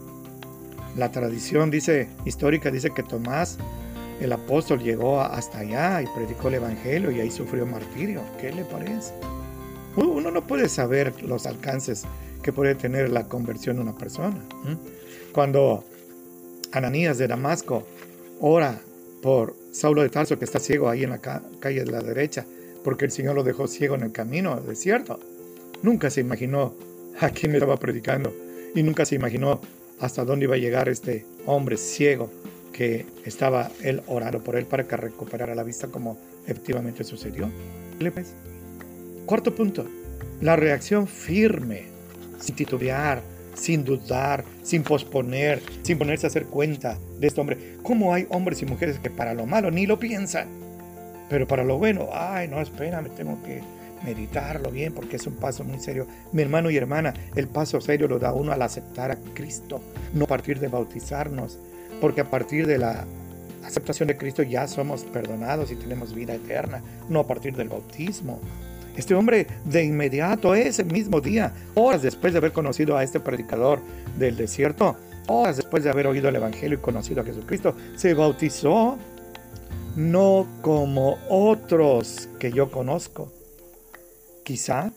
La tradición dice, histórica dice que Tomás, el apóstol, llegó hasta allá y predicó el Evangelio y ahí sufrió martirio. ¿Qué le parece? Uno no puede saber los alcances que puede tener la conversión de una persona. Cuando Ananías de Damasco ora por Saulo de Tarso, que está ciego ahí en la calle de la derecha, porque el Señor lo dejó ciego en el camino desierto. Nunca se imaginó a quién estaba predicando y nunca se imaginó hasta dónde iba a llegar este hombre ciego que estaba él orando por él para que recuperara la vista como efectivamente sucedió. Cuarto punto, la reacción firme, sin titubear, sin dudar, sin posponer, sin ponerse a hacer cuenta de este hombre. ¿Cómo hay hombres y mujeres que para lo malo ni lo piensan? Pero para lo bueno, ay, no, espérame, tengo que meditarlo bien porque es un paso muy serio. Mi hermano y hermana, el paso serio lo da uno al aceptar a Cristo, no a partir de bautizarnos, porque a partir de la aceptación de Cristo ya somos perdonados y tenemos vida eterna, no a partir del bautismo. Este hombre de inmediato, ese mismo día, horas después de haber conocido a este predicador del desierto, horas después de haber oído el Evangelio y conocido a Jesucristo, se bautizó no como otros que yo conozco. Quizá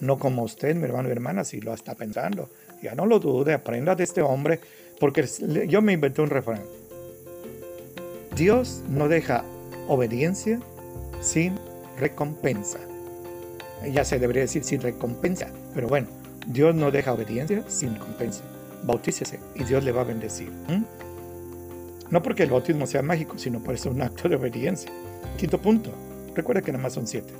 no como usted, mi hermano y hermana, si lo está pensando. Ya no lo dude, aprenda de este hombre, porque yo me inventé un refrán. Dios no deja obediencia sin recompensa. Ya se debería decir sin recompensa, pero bueno, Dios no deja obediencia sin recompensa. Bautícese y Dios le va a bendecir. No porque el bautismo sea mágico, sino por ser un acto de obediencia. Quinto punto. Recuerda que nada más son siete.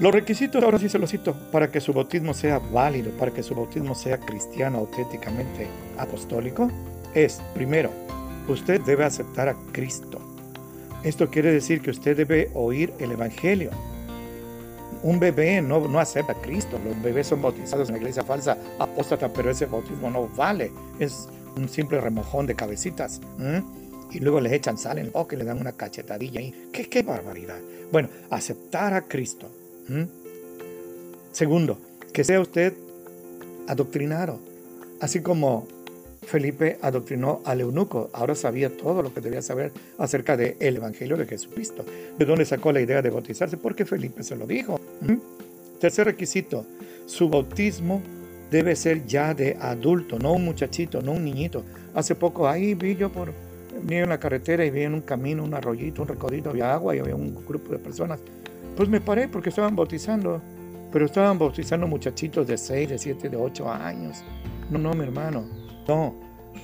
Los requisitos, ahora sí se los cito, para que su bautismo sea válido, para que su bautismo sea cristiano, auténticamente apostólico, es, primero, usted debe aceptar a Cristo. Esto quiere decir que usted debe oír el Evangelio. Un bebé no, no acepta a Cristo. Los bebés son bautizados en la iglesia falsa apóstata, pero ese bautismo no vale. Es un simple remojón de cabecitas. Y luego le echan sal en el boca y le dan una cachetadilla ahí. ¿Qué, qué barbaridad? Bueno, aceptar a Cristo. Segundo, que sea usted adoctrinado. Así como Felipe adoctrinó al eunuco, ahora sabía todo lo que debía saber acerca del el Evangelio de Jesucristo. ¿De dónde sacó la idea de bautizarse? Porque Felipe se lo dijo. Tercer requisito, su bautismo debe ser ya de adulto, no un muchachito, no un niñito. Hace poco ahí vi yo por vi en la carretera y vi en un camino un arroyito, un recodito, había agua y había un grupo de personas. Pues me paré porque estaban bautizando, pero estaban bautizando muchachitos de 6, de 7, de 8 años. No, no, mi hermano, no.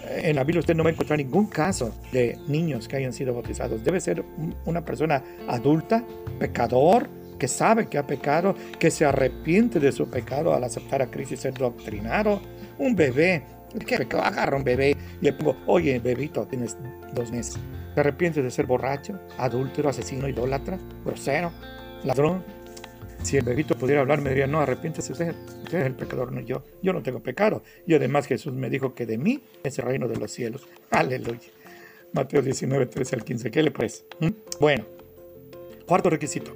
En la Biblia usted no va a encontrar ningún caso de niños que hayan sido bautizados. Debe ser una persona adulta, pecador, que sabe que ha pecado, que se arrepiente de su pecado al aceptar a Cristo y ser doctrinado. Un bebé, ¿qué pecado? Agarra un bebé y le pongo, oye, bebito, tienes dos meses. ¿Te arrepientes de ser borracho, adúltero, asesino, idólatra, grosero, ladrón? Si el bebito pudiera hablar, me diría, no, arrepiéntese usted, usted es el pecador, no yo. Yo no tengo pecado. Y además Jesús me dijo que de mí es el reino de los cielos. Aleluya. Mateo 19, 13 al 15. ¿Qué le parece? ¿Mm? Bueno, cuarto requisito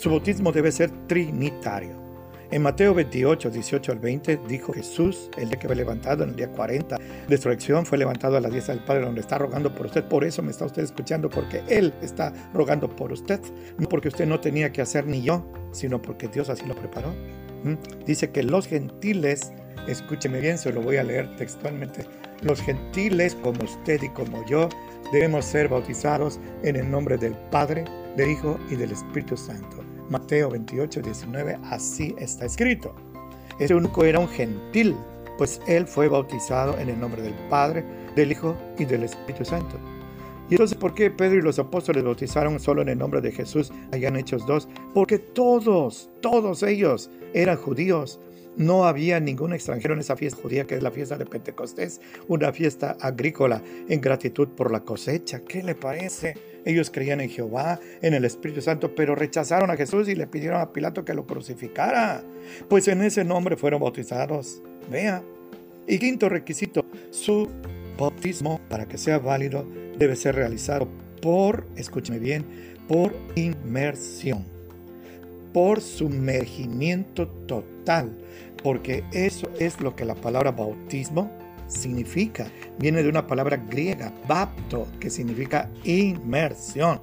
su bautismo debe ser trinitario. En Mateo 28, 18 al 20 dijo Jesús, el día que fue levantado en el día 40 de resurrección, fue levantado a la diestra del Padre donde está rogando por usted. Por eso me está usted escuchando, porque Él está rogando por usted. No porque usted no tenía que hacer ni yo, sino porque Dios así lo preparó. ¿Mm? Dice que los gentiles, escúcheme bien, se lo voy a leer textualmente, los gentiles como usted y como yo debemos ser bautizados en el nombre del Padre, del Hijo y del Espíritu Santo. Mateo 28, 19, así está escrito. Ese único era un gentil, pues él fue bautizado en el nombre del Padre, del Hijo y del Espíritu Santo. ¿Y entonces por qué Pedro y los apóstoles bautizaron solo en el nombre de Jesús allá en Hechos 2? Porque todos, todos ellos eran judíos. No había ningún extranjero en esa fiesta judía que es la fiesta de Pentecostés, una fiesta agrícola en gratitud por la cosecha. ¿Qué le parece? Ellos creían en Jehová, en el Espíritu Santo, pero rechazaron a Jesús y le pidieron a Pilato que lo crucificara. Pues en ese nombre fueron bautizados. Vea. Y quinto requisito, su bautismo, para que sea válido, debe ser realizado por, escúcheme bien, por inmersión, por sumergimiento total, porque eso es lo que la palabra bautismo significa. Viene de una palabra griega, bapto, que significa inmersión.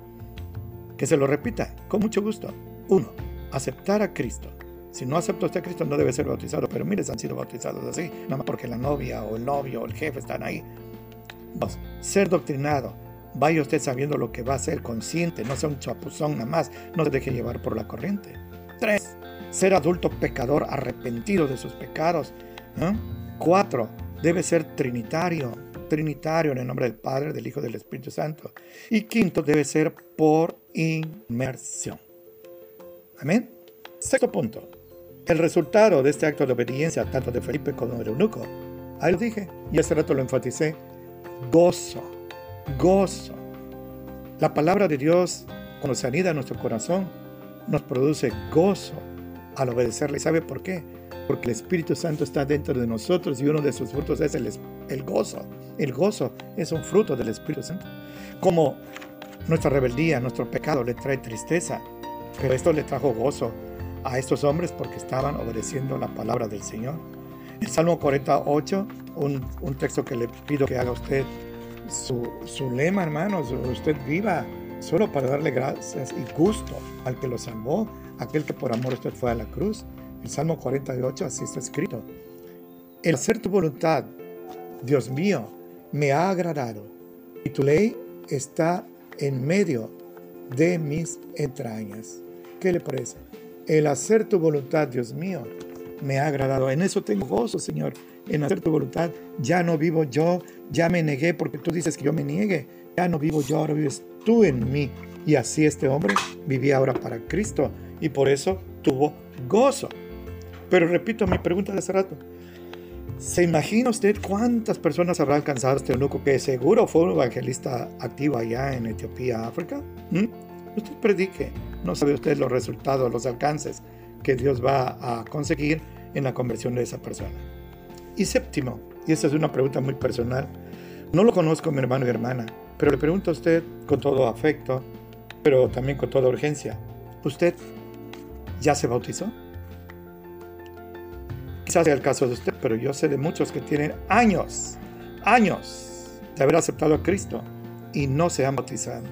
Que se lo repita, con mucho gusto. Uno, aceptar a Cristo. Si no acepta usted a Cristo, no debe ser bautizado, pero miles han sido bautizados así, nada más porque la novia o el novio o el jefe están ahí. Dos, ser doctrinado. Vaya usted sabiendo lo que va a ser, consciente, no sea un chapuzón nada más, no se deje llevar por la corriente. Tres, ser adulto pecador arrepentido de sus pecados. Cuatro, debe ser trinitario, trinitario en el nombre del Padre, del Hijo y del Espíritu Santo. Y quinto, debe ser por inmersión. Amén. Sexto punto. El resultado de este acto de obediencia, tanto de Felipe como de Eunuco, ahí lo dije y hace rato lo enfaticé, gozo, gozo. La palabra de Dios, cuando se anida en nuestro corazón, nos produce gozo al obedecerle. ¿Sabe por qué? Porque el Espíritu Santo está dentro de nosotros y uno de sus frutos es el, gozo. El gozo es un fruto del Espíritu Santo. Como nuestra rebeldía, nuestro pecado le trae tristeza, pero esto le trajo gozo a estos hombres porque estaban obedeciendo la palabra del Señor. El Salmo 48, un, un texto que le pido que haga usted su lema, hermanos, usted viva solo para darle gracias y gusto al que lo salvó, aquel que por amor usted fue a la cruz. El Salmo 48 así está escrito. El hacer tu voluntad, Dios mío, me ha agradado y tu ley está en medio de mis entrañas. ¿Qué le parece? El hacer tu voluntad, Dios mío, me ha agradado. En eso tengo gozo, Señor, en hacer tu voluntad. Ya no vivo yo, ya me negué porque tú dices que yo me niegue. Ya no vivo yo, ahora vives tú en mí. Y así este hombre vivía ahora para Cristo y por eso tuvo gozo. Pero repito mi pregunta de hace rato. ¿Se imagina usted cuántas personas habrá alcanzado este eunuco que seguro fue un evangelista activo allá en Etiopía, África? ¿Mm? Usted predique, no sabe usted los resultados, los alcances que Dios va a conseguir en la conversión de esa persona. Y séptimo, y esta es una pregunta muy personal, no lo conozco mi hermano y hermana, pero le pregunto a usted con todo afecto, pero también con toda urgencia, ¿usted ya se bautizó? Quizás sea el caso de usted, pero yo sé de muchos que tienen años, años de haber aceptado a Cristo y no se han bautizado.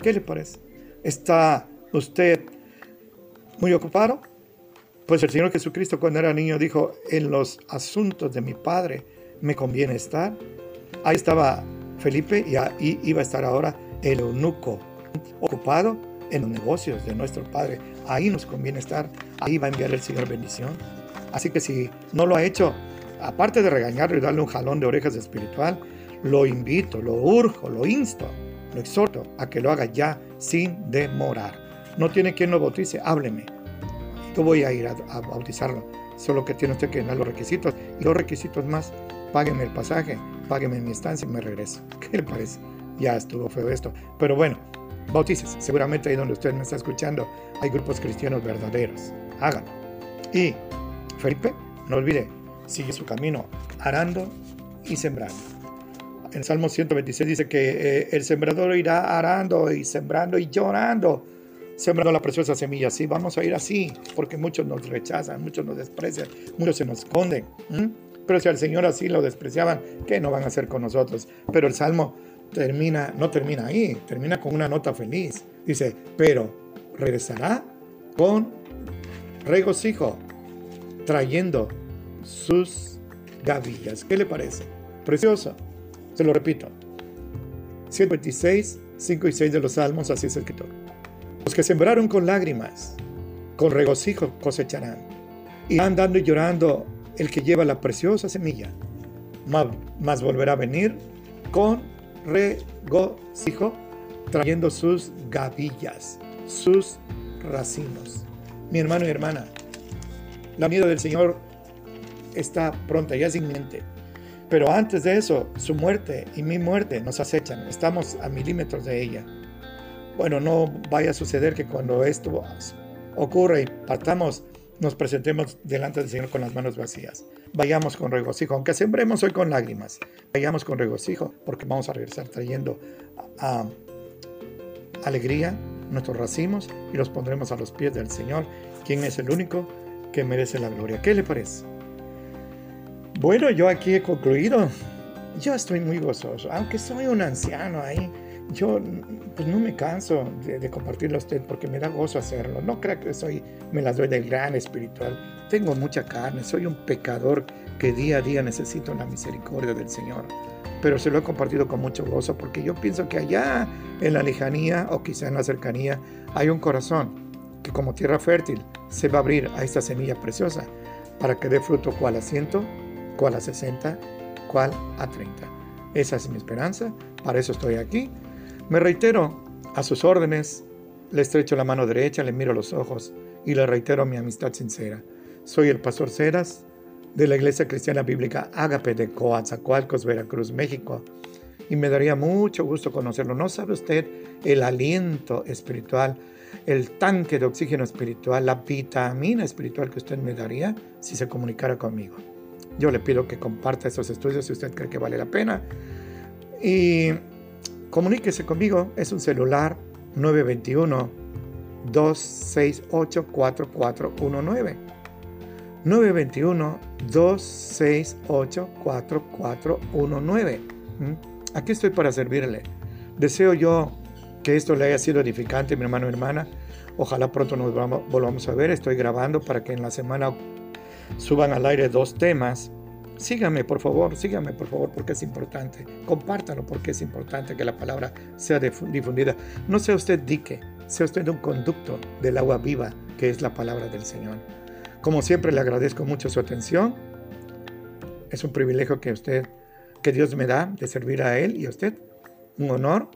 ¿Qué le parece? ¿Está usted muy ocupado? Pues el Señor Jesucristo cuando era niño dijo, en los asuntos de mi Padre me conviene estar. Ahí estaba Felipe y ahí iba a estar ahora el eunuco, ocupado en los negocios de nuestro Padre. Ahí nos conviene estar, ahí va a enviar el Señor bendición. Así que si no lo ha hecho, aparte de regañarlo y darle un jalón de orejas espiritual, lo invito, lo urjo, lo insto, lo exhorto a que lo haga ya sin demorar. No tiene quien lo bautice, hábleme. Yo voy a ir a, bautizarlo. Solo que tiene usted que dar los requisitos. Y los requisitos más, págueme el pasaje, págueme mi estancia y me regreso. ¿Qué le parece? Ya estuvo feo esto. Pero bueno, bautices. Seguramente ahí donde usted me está escuchando hay grupos cristianos verdaderos. Háganlo. Y Felipe, no olvide, sigue su camino arando y sembrando. En Salmo 126 dice que eh, el sembrador irá arando y sembrando y llorando, sembrando la preciosa semilla. Sí, vamos a ir así, porque muchos nos rechazan, muchos nos desprecian, muchos se nos esconden. Pero si al Señor así lo despreciaban, ¿qué no van a hacer con nosotros? Pero el Salmo termina, no termina ahí, termina con una nota feliz. Dice, pero regresará con regocijo trayendo sus gavillas. ¿Qué le parece? Precioso. Se lo repito. 126, 5 y 6 de los Salmos, así es escrito. Los que sembraron con lágrimas, con regocijo cosecharán. Y andando y llorando el que lleva la preciosa semilla, más volverá a venir con regocijo, trayendo sus gavillas, sus racimos. Mi hermano y hermana, la venida del Señor está pronta, ya es inminente. Pero antes de eso, su muerte y mi muerte nos acechan. Estamos a milímetros de ella. Bueno, no vaya a suceder que cuando esto ocurra y partamos, nos presentemos delante del Señor con las manos vacías. Vayamos con regocijo, aunque sembremos hoy con lágrimas. Vayamos con regocijo porque vamos a regresar trayendo alegría nuestros racimos y los pondremos a los pies del Señor, quien es el único que merece la gloria. ¿Qué le parece? Bueno, yo aquí he concluido. Yo estoy muy gozoso, aunque soy un anciano ahí. Yo pues no me canso de, compartirlo a usted porque me da gozo hacerlo. No crea que soy, me las doy del gran espiritual. Tengo mucha carne, soy un pecador que día a día necesito la misericordia del Señor. Pero se lo he compartido con mucho gozo porque yo pienso que allá en la lejanía o quizá en la cercanía hay un corazón que como tierra fértil se va a abrir a esta semilla preciosa para que dé fruto cual a ciento, cual a sesenta, cual a treinta. Esa es mi esperanza, para eso estoy aquí. Me reitero a sus órdenes, le estrecho la mano derecha, le miro los ojos y le reitero mi amistad sincera. Soy el pastor Ceras de la Iglesia Cristiana Bíblica Ágape de Coatzacoalcos, Veracruz, México. Y me daría mucho gusto conocerlo. ¿No sabe usted el aliento espiritual el tanque de oxígeno espiritual, la vitamina espiritual que usted me daría si se comunicara conmigo. Yo le pido que comparta esos estudios si usted cree que vale la pena. Y comuníquese conmigo, es un celular 921 268 4419. 921 268 4419. Aquí estoy para servirle. Deseo yo que esto le haya sido edificante, mi hermano y hermana. Ojalá pronto nos volvamos a ver. Estoy grabando para que en la semana suban al aire dos temas. Síganme, por favor, síganme, por favor, porque es importante. Compártanlo porque es importante que la palabra sea difundida. No sea usted dique, sea usted un conducto del agua viva que es la palabra del Señor. Como siempre, le agradezco mucho su atención. Es un privilegio que usted, que Dios me da de servir a Él y a usted. Un honor.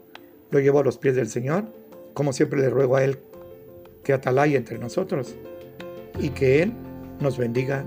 Lo llevo a los pies del Señor. Como siempre, le ruego a Él que atalaya entre nosotros y que Él nos bendiga